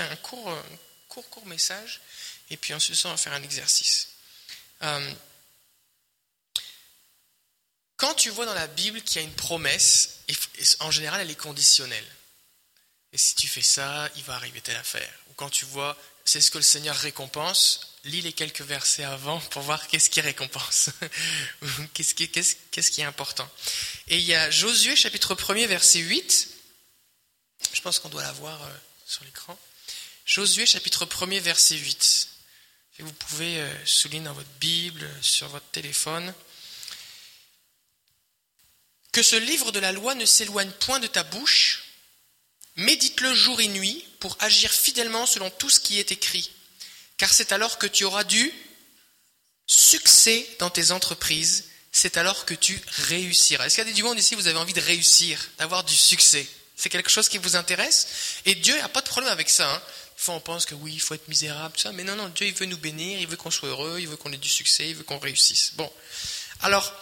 un court, court, court message, et puis ensuite on va faire un exercice. Euh, quand tu vois dans la Bible qu'il y a une promesse, en général elle est conditionnelle. Et si tu fais ça, il va arriver telle affaire. Ou quand tu vois, c'est ce que le Seigneur récompense, lis les quelques versets avant pour voir qu'est-ce qui récompense, qu'est-ce qui, est important. Et il y a Josué chapitre 1er verset 8, je pense qu'on doit l'avoir voir euh, sur l'écran. Josué chapitre 1er verset 8. Et vous pouvez euh, souligner dans votre Bible, sur votre téléphone. Que ce livre de la loi ne s'éloigne point de ta bouche, médite-le jour et nuit pour agir fidèlement selon tout ce qui est écrit car c'est alors que tu auras du succès dans tes entreprises, c'est alors que tu réussiras. Est-ce qu'il y a des du monde ici, vous avez envie de réussir, d'avoir du succès? C'est quelque chose qui vous intéresse? Et Dieu n'a pas de problème avec ça. Hein. Fois on pense que oui, il faut être misérable, tout ça. Mais non, non, Dieu, il veut nous bénir, il veut qu'on soit heureux, il veut qu'on ait du succès, il veut qu'on réussisse. Bon. Alors,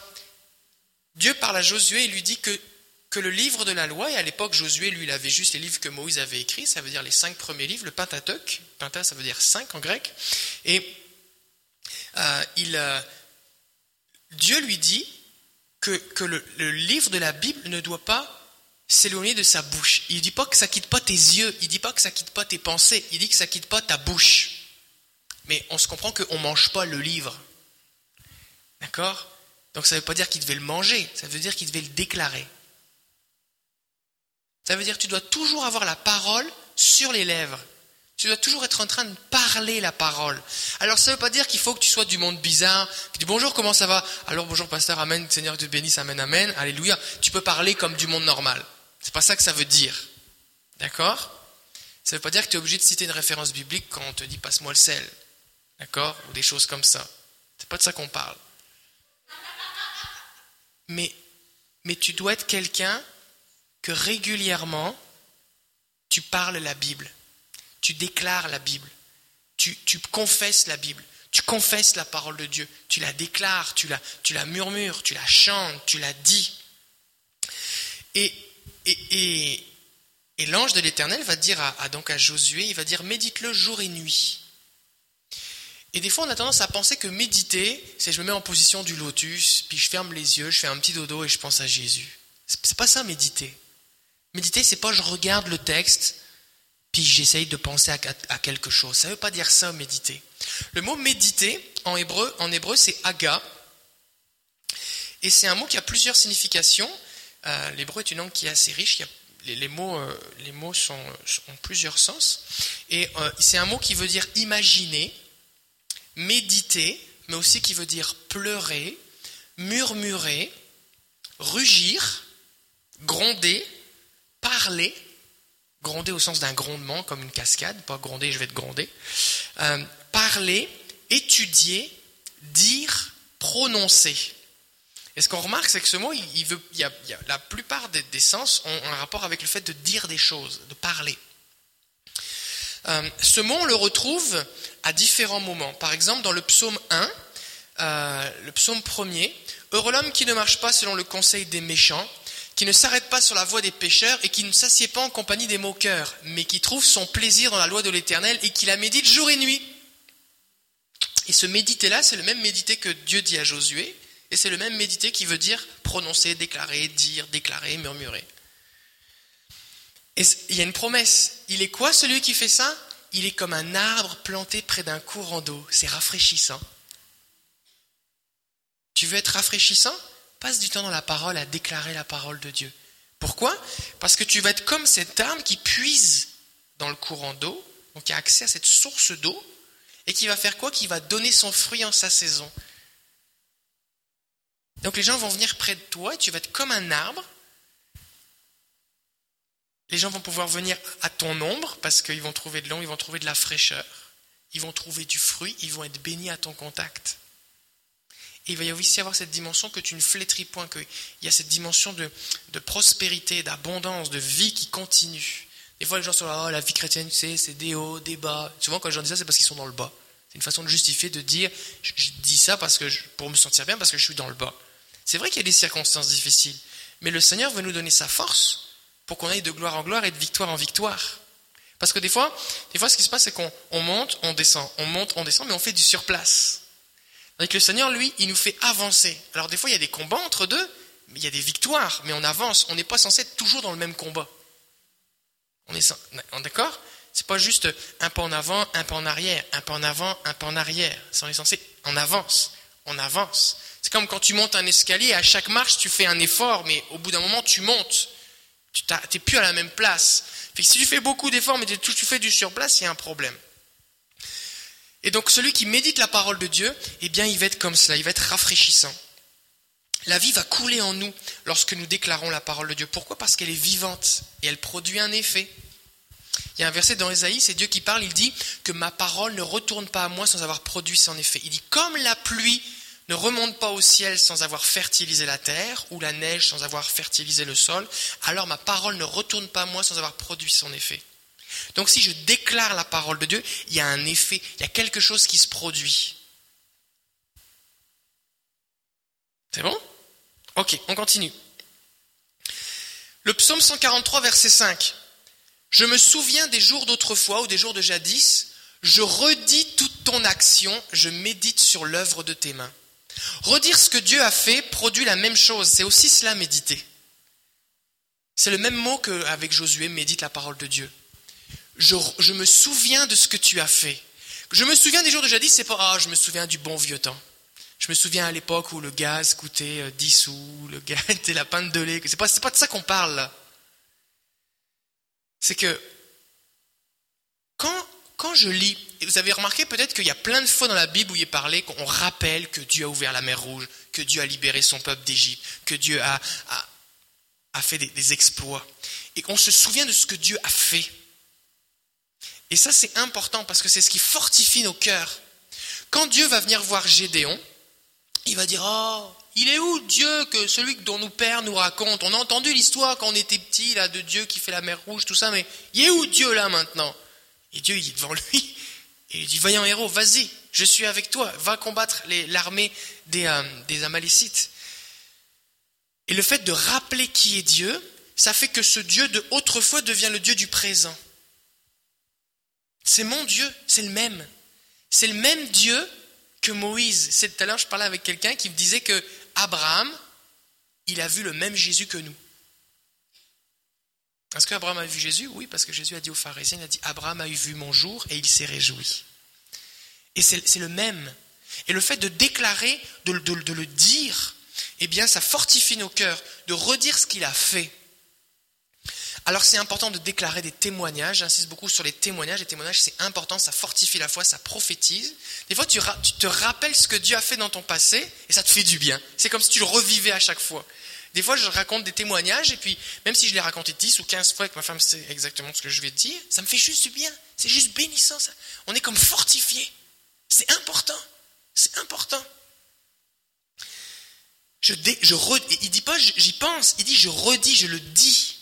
Dieu parle à Josué et lui dit que le livre de la loi, et à l'époque Josué, lui, il avait juste les livres que Moïse avait écrits, ça veut dire les cinq premiers livres, le Pentateuch, Penta ça veut dire cinq en grec, et euh, il, euh, Dieu lui dit que le, livre de la Bible ne doit pas s'éloigner de sa bouche. Il ne dit pas que ça quitte pas tes yeux, il ne dit pas que ça quitte pas tes pensées, il dit que ça quitte pas ta bouche. Mais on se comprend qu'on ne mange pas le livre. D'accord? Donc ça ne veut pas dire qu'il devait le manger, ça veut dire qu'il devait le déclarer. Ça veut dire que tu dois toujours avoir la parole sur les lèvres. Tu dois toujours être en train de parler la parole. Alors ça ne veut pas dire qu'il faut que tu sois du monde bizarre, que tu dis bonjour, comment ça va? Alors bonjour pasteur, amen, Seigneur te bénisse, amen, amen, alléluia. Tu peux parler comme du monde normal. C'est pas ça que ça veut dire. D'accord? Ça veut pas dire que tu es obligé de citer une référence biblique quand on te dit passe-moi le sel. D'accord? Ou des choses comme ça. C'est pas de ça qu'on parle. Mais, mais tu dois être quelqu'un que régulièrement, tu parles la Bible, tu déclares la Bible, tu, confesses la Bible, tu confesses la parole de Dieu, tu la déclares, tu la, tu la murmures, tu la chantes, tu la dis. Et, et, l'ange de l'Éternel va dire à, donc à Josué, il va dire médite-le jour et nuit. Et des fois, on a tendance à penser que méditer, c'est je me mets en position du lotus, puis je ferme les yeux, je fais un petit dodo et je pense à Jésus. C'est pas ça méditer. Méditer, c'est pas je regarde le texte, puis j'essaye de penser à, quelque chose. Ça veut pas dire ça, méditer. Le mot méditer, en hébreu, en hébreu c'est aga. Et c'est un mot qui a plusieurs significations. Euh, l'hébreu est une langue qui est assez riche. les, mots, euh, ont plusieurs sens. Et euh, c'est un mot qui veut dire imaginer, méditer, mais aussi qui veut dire pleurer, murmurer, rugir, gronder, parler, gronder au sens d'un grondement, comme une cascade, pas gronder, je vais te gronder, parler, étudier, dire, prononcer. Et ce qu'on remarque, c'est que ce mot, il, veut, a, la plupart des, sens ont un rapport avec le fait de dire des choses, de parler. Euh, ce mot, on le retrouve à différents moments. Par exemple, dans le psaume 1, euh, le psaume 1er, Heureux l'homme qui ne marche pas selon le conseil des méchants, qui ne s'arrête pas sur la voie des pécheurs et qui ne s'assied pas en compagnie des moqueurs, mais qui trouve son plaisir dans la loi de l'Éternel et qui la médite jour et nuit. Et ce méditer-là, c'est le même méditer que Dieu dit à Josué, et c'est le même méditer qui veut dire prononcer, déclarer, dire, déclarer, murmurer. Et il y a une promesse. Il est quoi celui qui fait ça? Il est comme un arbre planté près d'un courant d'eau. C'est rafraîchissant. Tu veux être rafraîchissant? Passe du temps dans la parole à déclarer la parole de Dieu. Pourquoi? Parce que tu vas être comme cette arme qui puise dans le courant d'eau, donc qui a accès à cette source d'eau, et qui va faire quoi? Qui va donner son fruit en sa saison. Donc les gens vont venir près de toi et tu vas être comme un arbre. Les gens vont pouvoir venir à ton ombre parce qu'ils vont trouver de l'ombre, ils vont trouver de la fraîcheur, ils vont trouver du fruit, ils vont être bénis à ton contact il va y aussi avoir cette dimension que tu ne flétris point, qu'il y a cette dimension de, prospérité, d'abondance, de vie qui continue. Des fois, les gens sont là, oh, la vie chrétienne, tu sais, c'est des hauts, des bas. Souvent, quand les gens disent ça, c'est parce qu'ils sont dans le bas. C'est une façon de justifier, de dire, je, dis ça parce que pour me sentir bien, parce que je suis dans le bas. C'est vrai qu'il y a des circonstances difficiles, mais le Seigneur veut nous donner sa force pour qu'on aille de gloire en gloire et de victoire en victoire. Parce que des fois, ce qui se passe, c'est qu'on monte, on descend, on monte, on descend, mais on fait du surplace. Avec le Seigneur, lui, il nous fait avancer. Alors des fois, il y a des combats entre deux, mais il y a des victoires, mais on avance. On n'est pas censé être toujours dans le même combat. On est d'accord? C'est pas juste un pas en avant, un pas en arrière, un pas en avant, un pas en arrière. On est censé, on avance, on avance. C'est comme quand tu montes un escalier, à chaque marche, tu fais un effort, mais au bout d'un moment, tu montes. Tu n'es plus à la même place. si tu fais beaucoup d'efforts, mais tu fais du surplace, il y a un problème. Et donc celui qui médite la parole de Dieu, eh bien il va être comme cela, il va être rafraîchissant. La vie va couler en nous lorsque nous déclarons la parole de Dieu. Pourquoi? Parce qu'elle est vivante et elle produit un effet. Il y a un verset dans Ésaïe, c'est Dieu qui parle, il dit que ma parole ne retourne pas à moi sans avoir produit son effet. Il dit comme la pluie ne remonte pas au ciel sans avoir fertilisé la terre, ou la neige sans avoir fertilisé le sol, alors ma parole ne retourne pas à moi sans avoir produit son effet. Donc si je déclare la parole de Dieu, il y a un effet, il y a quelque chose qui se produit. C'est bon? Ok, on continue. Le psaume 143, verset 5. Je me souviens des jours d'autrefois ou des jours de jadis, je redis toute ton action, je médite sur l'œuvre de tes mains. Redire ce que Dieu a fait produit la même chose, c'est aussi cela méditer. C'est le même mot qu'avec Josué, médite la parole de Dieu je, me souviens de ce que tu as fait. Je me souviens des jours de jadis, c'est pas, ah, je me souviens du bon vieux temps. Je me souviens à l'époque où le gaz coûtait 10 euh, sous, le gaz était la pinte de lait. C'est pas, pas de ça qu'on parle C'est que, quand, je lis, et vous avez remarqué peut-être qu'il y a plein de fois dans la Bible où il est parlé qu'on rappelle que Dieu a ouvert la mer Rouge, que Dieu a libéré son peuple d'Égypte, que Dieu a, a, fait des, des exploits. Et qu'on se souvient de ce que Dieu a fait. Et ça, c'est important parce que c'est ce qui fortifie nos cœurs. Quand Dieu va venir voir Gédéon, il va dire Oh, il est où Dieu que celui dont nos pères nous racontent On a entendu l'histoire quand on était petit, là, de Dieu qui fait la mer rouge, tout ça, mais il est où Dieu là maintenant? Et Dieu, il est devant lui. Et il dit Voyons, héros, vas-y, je suis avec toi, va combattre l'armée des, euh, des Amalécites. Et le fait de rappeler qui est Dieu, ça fait que ce Dieu de autrefois devient le Dieu du présent. C'est mon Dieu, c'est le même. C'est le même Dieu que Moïse. C'est tout à l'heure, je parlais avec quelqu'un qui me disait que Abraham, il a vu le même Jésus que nous. Est-ce qu'Abraham a vu Jésus? Oui, parce que Jésus a dit aux pharisiens, il a dit, Abraham a vu mon jour et il s'est réjoui. Et c'est le même. Et le fait de déclarer, de, de le dire, eh bien, ça fortifie nos cœurs, de redire ce qu'il a fait. Alors c'est important de déclarer des témoignages, j'insiste beaucoup sur les témoignages, les témoignages c'est important, ça fortifie la foi, ça prophétise. Des fois tu, te rappelles ce que Dieu a fait dans ton passé et ça te fait du bien. C'est comme si tu le revivais à chaque fois. Des fois je raconte des témoignages et puis même si je les raconté 10 ou 15 fois que ma femme sait exactement ce que je vais te dire, ça me fait juste du bien. C'est juste bénissant. On est comme fortifié. C'est important. C'est important. Je, je il dit pas j'y pense, il dit je redis, je le dis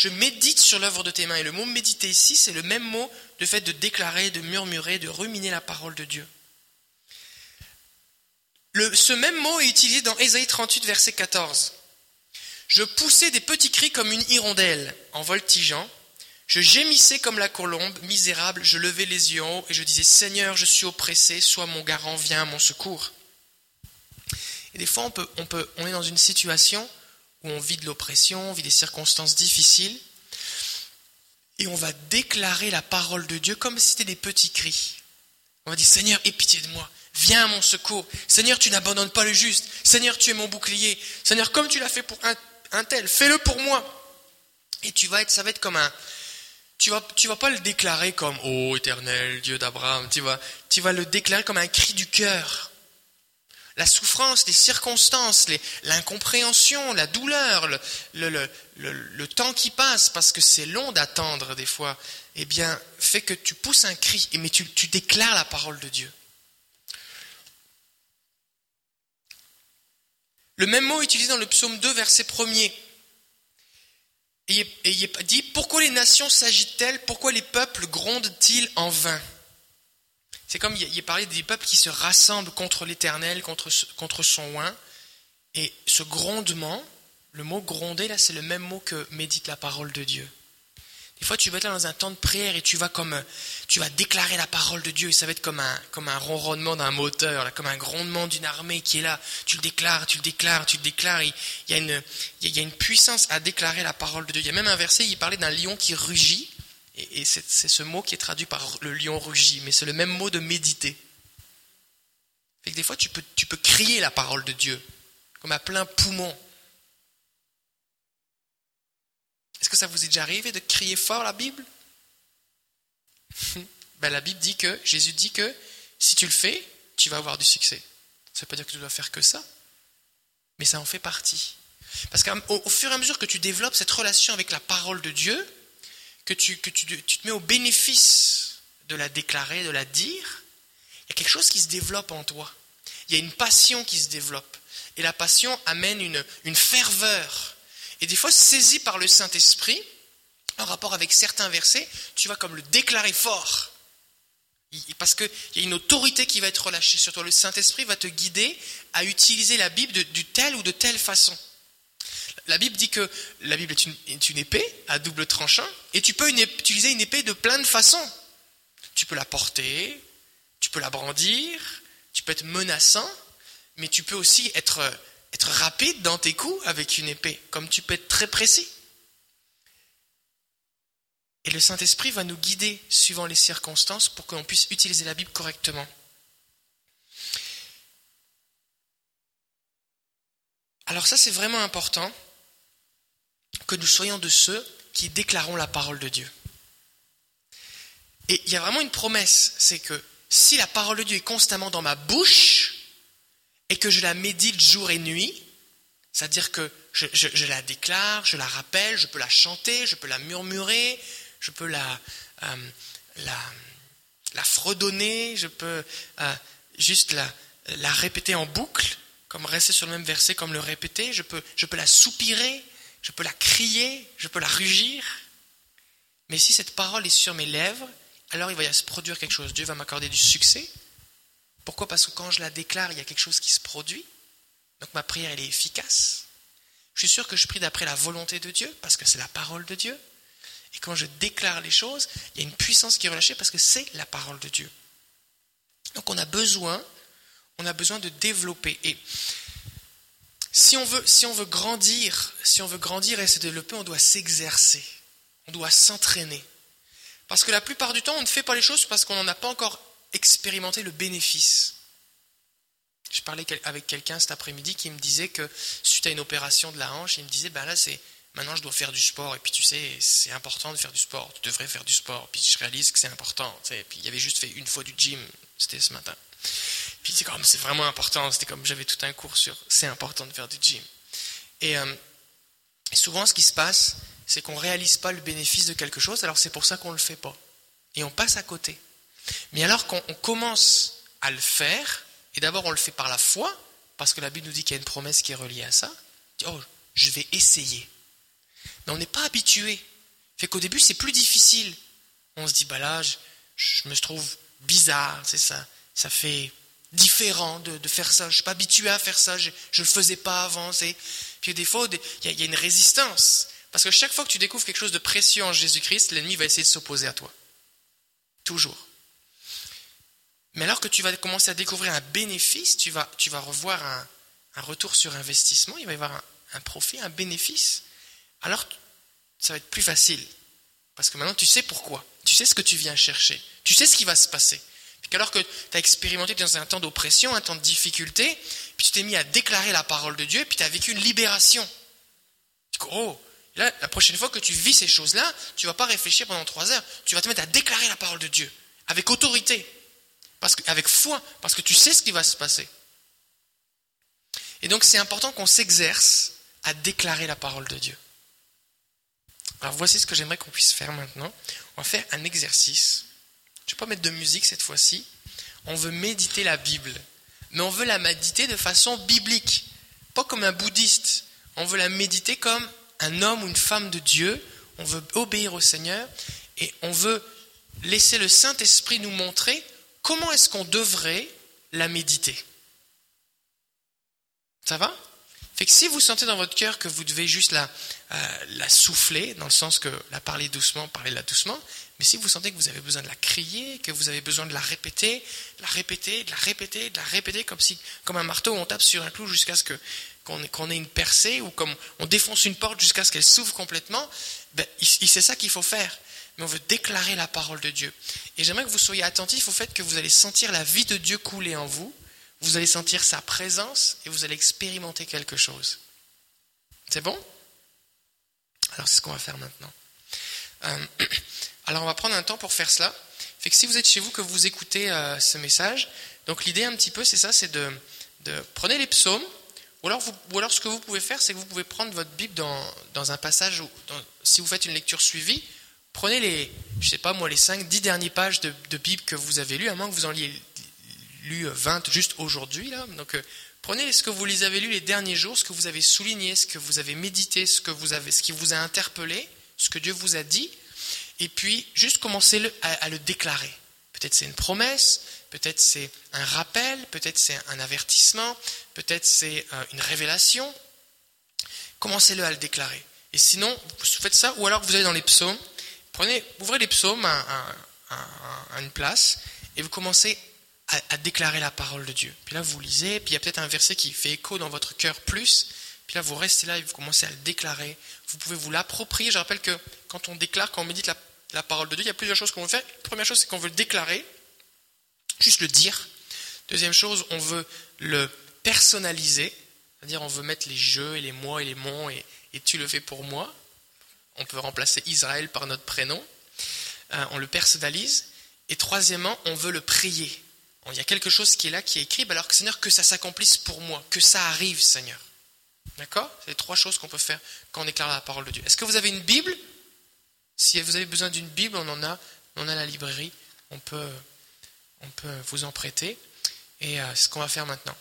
je médite sur l'œuvre de tes mains. Et le mot méditer ici, c'est le même mot de fait de déclarer, de murmurer, de ruminer la parole de Dieu. ce même mot est utilisé dans Ésaïe 38, verset 14. Je poussais des petits cris comme une hirondelle en voltigeant. Je gémissais comme la colombe, misérable, je levais les yeux en haut et je disais Seigneur, je suis oppressé, sois mon garant, viens à mon secours. Et des fois, on, peut, on, peut, on est dans une situation où on vit de l'oppression, on vit des circonstances difficiles, et on va déclarer la parole de Dieu comme si c'était des petits cris. On va dire Seigneur, aie pitié de moi, viens à mon secours. Seigneur, tu n'abandonnes pas le juste. Seigneur, tu es mon bouclier. Seigneur, comme tu l'as fait pour un, tel, fais-le pour moi. Et tu vas être, ça va être comme un. Tu vas, tu vas pas le déclarer comme Ô éternel Dieu d'Abraham. Tu vas, tu vas le déclarer comme un cri du cœur la souffrance, les circonstances, l'incompréhension, la douleur, le, temps qui passe, parce que c'est long d'attendre des fois, eh bien, fait que tu pousses un cri, mais tu, déclares la parole de Dieu. Le même mot utilisé dans le psaume 2, verset 1er. Et dit Pourquoi les nations s'agitent-elles? Pourquoi les peuples grondent-ils en vain? C'est comme il est parlé des peuples qui se rassemblent contre l'Éternel, contre, contre son oin. Et ce grondement, le mot gronder, là, c'est le même mot que médite la parole de Dieu. Des fois, tu vas être là dans un temps de prière et tu vas comme, tu vas déclarer la parole de Dieu et ça va être comme un, comme un ronronnement d'un moteur, là, comme un grondement d'une armée qui est là. Tu le déclares, tu le déclares, tu le déclares. Il y a une, il y a une puissance à déclarer la parole de Dieu. Il y a même un verset, il parlait d'un lion qui rugit et, c'est, ce mot qui est traduit par le lion rugit, mais c'est le même mot de méditer. Fait que des fois, tu peux, tu peux crier la parole de Dieu comme à plein poumon. Est-ce que ça vous est déjà arrivé de crier fort la Bible? Ben, La Bible dit que, Jésus dit que si tu le fais, tu vas avoir du succès. Ça ne veut pas dire que tu dois faire que ça, mais ça en fait partie. Parce qu'au fur et à mesure que tu développes cette relation avec la parole de Dieu, que tu, que tu, tu te mets au bénéfice de la déclarer, de la dire, il y a quelque chose qui se développe en toi. Il y a une passion qui se développe. Et la passion amène une, une ferveur et des fois, saisi par le Saint-Esprit, en rapport avec certains versets, tu vas comme le déclarer fort. Parce qu'il y a une autorité qui va être relâchée sur toi. Le Saint-Esprit va te guider à utiliser la Bible de, telle ou de telle façon. La Bible dit que la Bible est une, épée à double tranchant, et tu peux utiliser une épée de plein de façons. Tu peux la porter, tu peux la brandir, tu peux être menaçant, mais tu peux aussi être être rapide dans tes coups avec une épée, comme tu peux être très précis. Et le Saint-Esprit va nous guider suivant les circonstances pour que l'on puisse utiliser la Bible correctement. Alors ça, c'est vraiment important que nous soyons de ceux qui déclarons la parole de Dieu. Et il y a vraiment une promesse, c'est que si la parole de Dieu est constamment dans ma bouche, et que je la médite jour et nuit, c'est-à-dire que je, la déclare, je la rappelle, je peux la chanter, je peux la murmurer, je peux la, euh, fredonner, je peux euh, juste la, la, répéter en boucle, comme rester sur le même verset, comme le répéter, je peux, je peux la soupirer, je peux la crier, je peux la rugir. Mais si cette parole est sur mes lèvres, alors il va se produire quelque chose. Dieu va m'accorder du succès, pourquoi? Parce que quand je la déclare, il y a quelque chose qui se produit. Donc ma prière, elle est efficace. Je suis sûr que je prie d'après la volonté de Dieu, parce que c'est la parole de Dieu. Et quand je déclare les choses, il y a une puissance qui est relâchée parce que c'est la parole de Dieu. Donc on a besoin, on a besoin de développer. Et si on veut, si on veut grandir, si on veut grandir et se développer, on doit s'exercer, on doit s'entraîner. Parce que la plupart du temps, on ne fait pas les choses parce qu'on n'en a pas encore expérimenter le bénéfice. Je parlais avec quelqu'un cet après-midi qui me disait que suite à une opération de la hanche, il me disait ben là c'est maintenant je dois faire du sport et puis tu sais c'est important de faire du sport, tu devrais faire du sport. Puis je réalise que c'est important. et Puis il avait juste fait une fois du gym, c'était ce matin. Puis c'est comme c'est vraiment important. C'était comme j'avais tout un cours sur c'est important de faire du gym. Et, euh, souvent ce qui se passe, c'est qu'on réalise pas le bénéfice de quelque chose, alors c'est pour ça qu'on le fait pas et on passe à côté. Mais alors qu'on commence à le faire, et d'abord on le fait par la foi, parce que la Bible nous dit qu'il y a une promesse qui est reliée à ça, oh, je vais essayer. Mais on n'est pas habitué. Fait qu'au début c'est plus difficile. On se dit, bah là, je, me trouve bizarre, c'est ça. Ça fait différent de, faire ça. Je ne suis pas habitué à faire ça, je ne le faisais pas avant. Puis des fois, il y a une résistance. Parce que chaque fois que tu découvres quelque chose de précieux en Jésus-Christ, l'ennemi va essayer de s'opposer à toi. Toujours. Mais alors que tu vas commencer à découvrir un bénéfice, tu vas, tu vas revoir un, retour sur investissement, il va y avoir un, profit, un bénéfice, alors ça va être plus facile. Parce que maintenant tu sais pourquoi, tu sais ce que tu viens chercher, tu sais ce qui va se passer. Puis alors que tu as expérimenté dans un temps d'oppression, un temps de difficulté, puis tu t'es mis à déclarer la parole de Dieu, puis tu as vécu une libération. Tu dis, oh, là, la prochaine fois que tu vis ces choses-là, tu vas pas réfléchir pendant trois heures, tu vas te mettre à déclarer la parole de Dieu, avec autorité parce que, avec foi, parce que tu sais ce qui va se passer. Et donc c'est important qu'on s'exerce à déclarer la parole de Dieu. Alors voici ce que j'aimerais qu'on puisse faire maintenant. On va faire un exercice. Je ne vais pas mettre de musique cette fois-ci. On veut méditer la Bible. Mais on veut la méditer de façon biblique. Pas comme un bouddhiste. On veut la méditer comme un homme ou une femme de Dieu. On veut obéir au Seigneur. Et on veut laisser le Saint-Esprit nous montrer comment est-ce qu'on devrait la méditer Ça va? Si vous sentez dans votre cœur que vous devez juste la, euh, la souffler, dans le sens que la parler doucement, parlez-la doucement, mais si vous sentez que vous avez besoin de la crier, que vous avez besoin de la répéter, de la répéter, de la répéter, de la répéter, comme si, comme un marteau, on tape sur un clou jusqu'à ce que qu'on ait une percée, ou comme on défonce une porte jusqu'à ce qu'elle s'ouvre complètement, ben, c'est ça qu'il faut faire. Mais on veut déclarer la parole de Dieu. Et j'aimerais que vous soyez attentifs au fait que vous allez sentir la vie de Dieu couler en vous, vous allez sentir sa présence et vous allez expérimenter quelque chose. C'est bon? Alors c'est ce qu'on va faire maintenant. Euh, alors on va prendre un temps pour faire cela. Fait que si vous êtes chez vous, que vous écoutez euh, ce message, donc l'idée un petit peu c'est ça, c'est de, de prenez les psaumes, ou alors, vous, ou alors ce que vous pouvez faire, c'est que vous pouvez prendre votre Bible dans, dans un passage, où, si vous faites une lecture suivie, prenez les, je sais pas moi, les 5, 10 dernières pages de, de Bible que vous avez lues, à moins que vous en liez lu 20 juste aujourd'hui. Là. Donc, euh, prenez ce que vous les avez lu les derniers jours, ce que vous avez souligné, ce que vous avez médité, ce, que vous avez, ce qui vous a interpellé, ce que Dieu vous a dit, et puis juste commencez à, à le déclarer. Peut-être c'est une promesse, peut-être c'est un rappel, peut-être c'est un avertissement, peut-être c'est euh, une révélation. Commencez-le à le déclarer. Et sinon, vous faites ça, ou alors vous allez dans les psaumes, prenez, ouvrez les psaumes à, à une place, et vous commencez à, déclarer la parole de Dieu. Puis là, vous lisez, puis il y a peut-être un verset qui fait écho dans votre cœur plus. Puis là, vous restez là et vous commencez à le déclarer. Vous pouvez vous l'approprier. Je rappelle que quand on déclare, quand on médite la, parole de Dieu, il y a plusieurs choses qu'on veut faire. La première chose, c'est qu'on veut le déclarer, juste le dire. Deuxième chose, on veut le personnaliser, c'est-à-dire on veut mettre les jeux et les moi et les mon et, tu le fais pour moi. On peut remplacer Israël par notre prénom. Euh, on le personnalise. Et troisièmement, on veut le prier. Il y a quelque chose qui est là, qui est écrit, bah alors que Seigneur, que ça s'accomplisse pour moi, que ça arrive, Seigneur. D'accord? C'est les trois choses qu'on peut faire quand on déclare la parole de Dieu. Est-ce que vous avez une Bible? Si vous avez besoin d'une Bible, on en a, on a la librairie, on peut, on peut vous en prêter. Et euh, ce qu'on va faire maintenant.